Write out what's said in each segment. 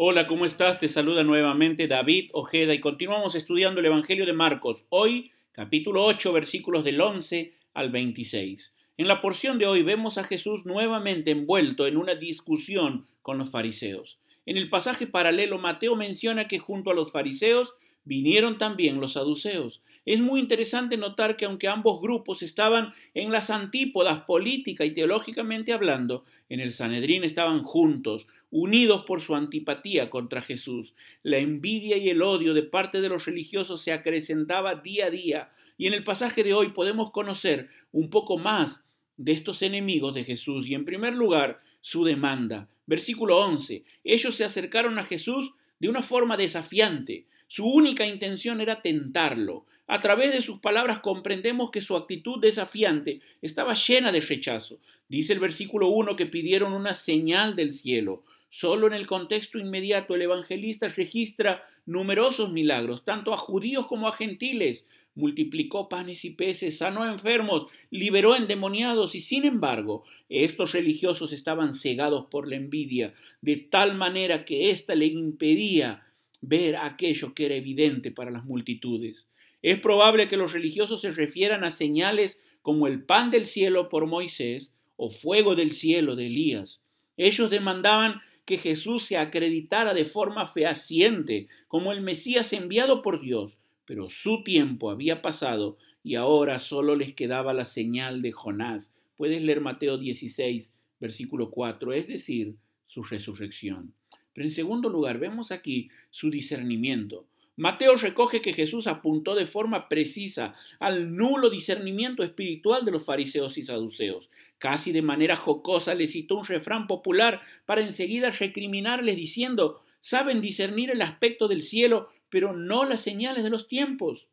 Hola, ¿cómo estás? Te saluda nuevamente David Ojeda y continuamos estudiando el Evangelio de Marcos. Hoy, capítulo 8, versículos del 11 al 26. En la porción de hoy vemos a Jesús nuevamente envuelto en una discusión con los fariseos. En el pasaje paralelo, Mateo menciona que junto a los fariseos vinieron también los saduceos. Es muy interesante notar que aunque ambos grupos estaban en las antípodas política y teológicamente hablando, en el Sanedrín estaban juntos, unidos por su antipatía contra Jesús. La envidia y el odio de parte de los religiosos se acrecentaba día a día, y en el pasaje de hoy podemos conocer un poco más de estos enemigos de Jesús y en primer lugar su demanda. Versículo 11. Ellos se acercaron a Jesús de una forma desafiante. Su única intención era tentarlo. A través de sus palabras comprendemos que su actitud desafiante estaba llena de rechazo. Dice el versículo 1 que pidieron una señal del cielo. Solo en el contexto inmediato el evangelista registra numerosos milagros, tanto a judíos como a gentiles. Multiplicó panes y peces, sanó enfermos, liberó endemoniados y sin embargo estos religiosos estaban cegados por la envidia, de tal manera que ésta le impedía ver aquello que era evidente para las multitudes. Es probable que los religiosos se refieran a señales como el pan del cielo por Moisés o fuego del cielo de Elías. Ellos demandaban que Jesús se acreditara de forma fehaciente como el Mesías enviado por Dios, pero su tiempo había pasado y ahora solo les quedaba la señal de Jonás. Puedes leer Mateo 16, versículo 4, es decir, su resurrección. Pero en segundo lugar, vemos aquí su discernimiento. Mateo recoge que Jesús apuntó de forma precisa al nulo discernimiento espiritual de los fariseos y saduceos. Casi de manera jocosa le citó un refrán popular para enseguida recriminarles diciendo, saben discernir el aspecto del cielo, pero no las señales de los tiempos.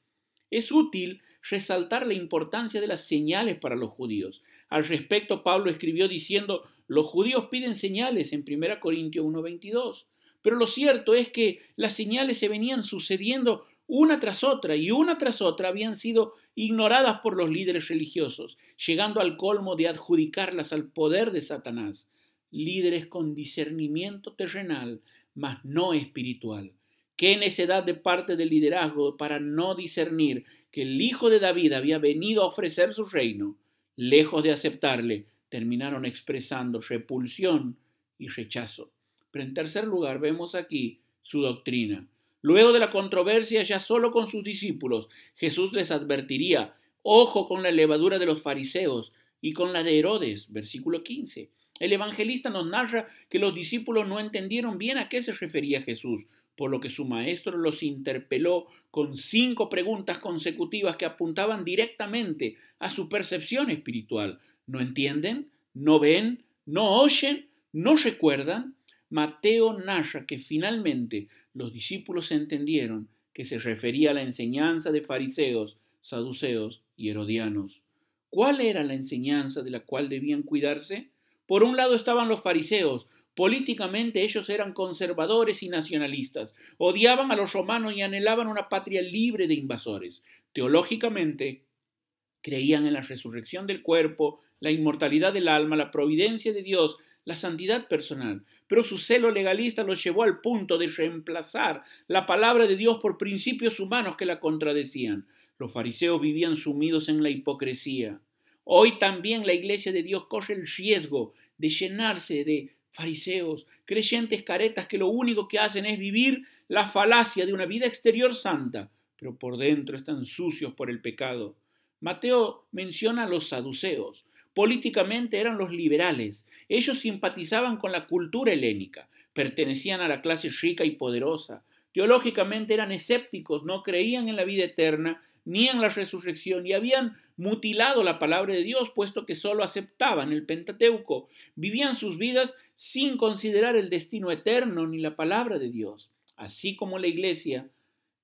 Es útil resaltar la importancia de las señales para los judíos. Al respecto, Pablo escribió diciendo, los judíos piden señales en 1 Corintios 1.22, pero lo cierto es que las señales se venían sucediendo una tras otra y una tras otra habían sido ignoradas por los líderes religiosos, llegando al colmo de adjudicarlas al poder de Satanás. Líderes con discernimiento terrenal, mas no espiritual. Qué necedad de parte del liderazgo para no discernir que el Hijo de David había venido a ofrecer su reino. Lejos de aceptarle, terminaron expresando repulsión y rechazo. Pero en tercer lugar vemos aquí su doctrina. Luego de la controversia ya solo con sus discípulos, Jesús les advertiría, ojo con la levadura de los fariseos y con la de Herodes, versículo 15. El evangelista nos narra que los discípulos no entendieron bien a qué se refería Jesús, por lo que su maestro los interpeló con cinco preguntas consecutivas que apuntaban directamente a su percepción espiritual. ¿No entienden? ¿No ven? ¿No oyen? ¿No recuerdan? Mateo narra que finalmente los discípulos entendieron que se refería a la enseñanza de fariseos, saduceos y herodianos. ¿Cuál era la enseñanza de la cual debían cuidarse? Por un lado estaban los fariseos, Políticamente ellos eran conservadores y nacionalistas, odiaban a los romanos y anhelaban una patria libre de invasores. Teológicamente creían en la resurrección del cuerpo, la inmortalidad del alma, la providencia de Dios, la santidad personal, pero su celo legalista los llevó al punto de reemplazar la palabra de Dios por principios humanos que la contradecían. Los fariseos vivían sumidos en la hipocresía. Hoy también la iglesia de Dios corre el riesgo de llenarse de fariseos, creyentes caretas que lo único que hacen es vivir la falacia de una vida exterior santa, pero por dentro están sucios por el pecado. Mateo menciona a los saduceos. Políticamente eran los liberales. Ellos simpatizaban con la cultura helénica, pertenecían a la clase rica y poderosa. Teológicamente eran escépticos, no creían en la vida eterna ni en la resurrección y habían mutilado la palabra de Dios puesto que solo aceptaban el Pentateuco. Vivían sus vidas sin considerar el destino eterno ni la palabra de Dios. Así como la iglesia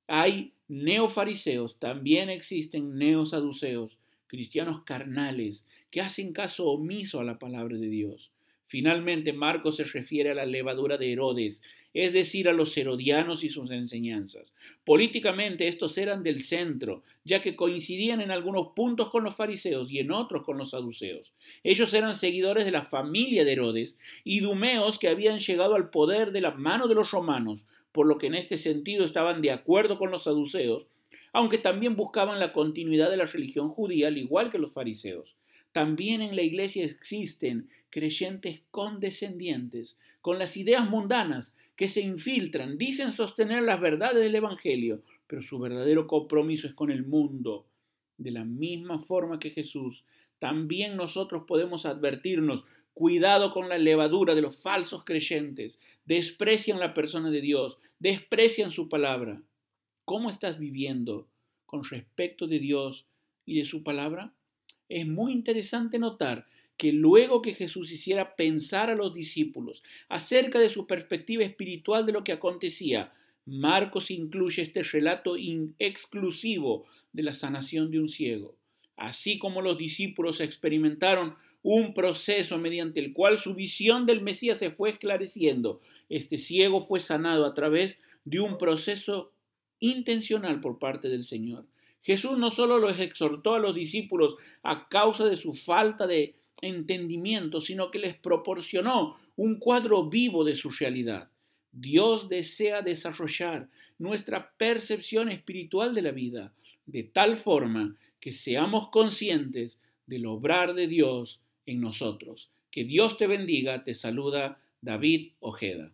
hay neofariseos, también existen neosaduceos, cristianos carnales, que hacen caso omiso a la palabra de Dios. Finalmente, Marcos se refiere a la levadura de Herodes, es decir, a los herodianos y sus enseñanzas. Políticamente estos eran del centro, ya que coincidían en algunos puntos con los fariseos y en otros con los saduceos. Ellos eran seguidores de la familia de Herodes y dumeos que habían llegado al poder de la mano de los romanos, por lo que en este sentido estaban de acuerdo con los saduceos, aunque también buscaban la continuidad de la religión judía al igual que los fariseos. También en la iglesia existen creyentes condescendientes, con las ideas mundanas, que se infiltran, dicen sostener las verdades del Evangelio, pero su verdadero compromiso es con el mundo. De la misma forma que Jesús, también nosotros podemos advertirnos, cuidado con la levadura de los falsos creyentes, desprecian la persona de Dios, desprecian su palabra. ¿Cómo estás viviendo con respecto de Dios y de su palabra? Es muy interesante notar que luego que Jesús hiciera pensar a los discípulos acerca de su perspectiva espiritual de lo que acontecía, Marcos incluye este relato exclusivo de la sanación de un ciego. Así como los discípulos experimentaron un proceso mediante el cual su visión del Mesías se fue esclareciendo, este ciego fue sanado a través de un proceso intencional por parte del Señor. Jesús no solo los exhortó a los discípulos a causa de su falta de entendimiento, sino que les proporcionó un cuadro vivo de su realidad. Dios desea desarrollar nuestra percepción espiritual de la vida, de tal forma que seamos conscientes del obrar de Dios en nosotros. Que Dios te bendiga, te saluda David Ojeda.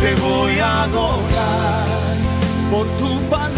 te voy a adorar. Por tu palabra